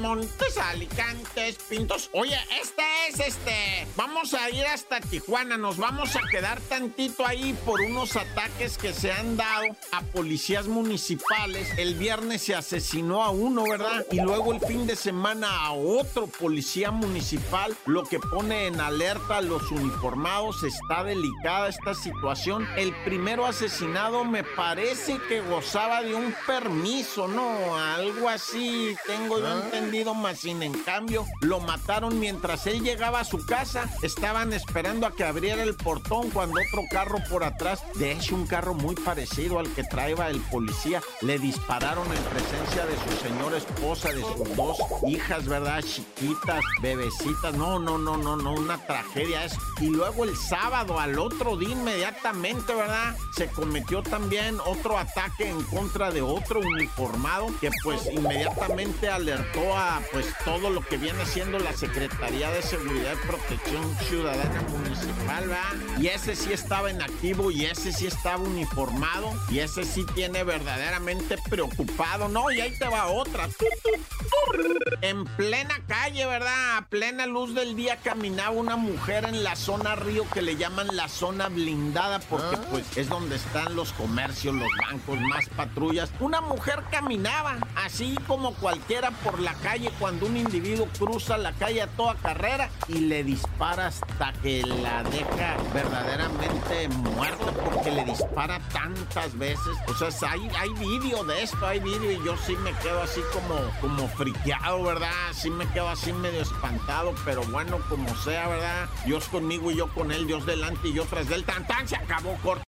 Montes, Alicantes, Pintos. Oye, este es este. Vamos a ir hasta Tijuana. Nos vamos a quedar tantito ahí por unos ataques que se han dado a policías municipales. El viernes se asesinó a uno, ¿verdad? Y luego el fin de semana a otro policía municipal, lo que pone en alerta a los uniformados. Está delicada esta situación. El primero asesinado me parece que gozaba de un permiso, ¿no? Algo así, tengo yo entendido entendido, más sin en cambio lo mataron mientras él llegaba a su casa. Estaban esperando a que abriera el portón cuando otro carro por atrás, de hecho un carro muy parecido al que traía el policía, le dispararon en presencia de su señora esposa, de sus dos hijas, ¿verdad? Chiquitas, bebecitas. No, no, no, no, no, una tragedia es. Y luego el sábado, al otro día inmediatamente, ¿verdad? Se cometió también otro ataque en contra de otro uniformado que pues inmediatamente alertó a pues todo lo que viene siendo la Secretaría de Seguridad y Protección Ciudadana Municipal, ¿va? Y ese sí estaba en activo y ese sí estaba uniformado y ese sí tiene verdaderamente preocupado, ¿no? Y ahí te va otra. En plena calle, ¿verdad? A plena luz del día caminaba una mujer en la zona río que le llaman la zona blindada porque ah. pues es donde están los comercios, los bancos, más patrullas. Una mujer caminaba así como cualquiera por la calle cuando un individuo cruza la calle a toda carrera y le dispara hasta que la deja verdaderamente muerta porque le dispara tantas veces. O sea, hay, hay vídeo de esto, hay vídeo y yo sí me quedo así como, como friqueado, ¿verdad? Sí me quedo así medio espantado, pero bueno, como sea, ¿verdad? Dios conmigo y yo con él, Dios delante y yo tras del tan tan se acabó corto.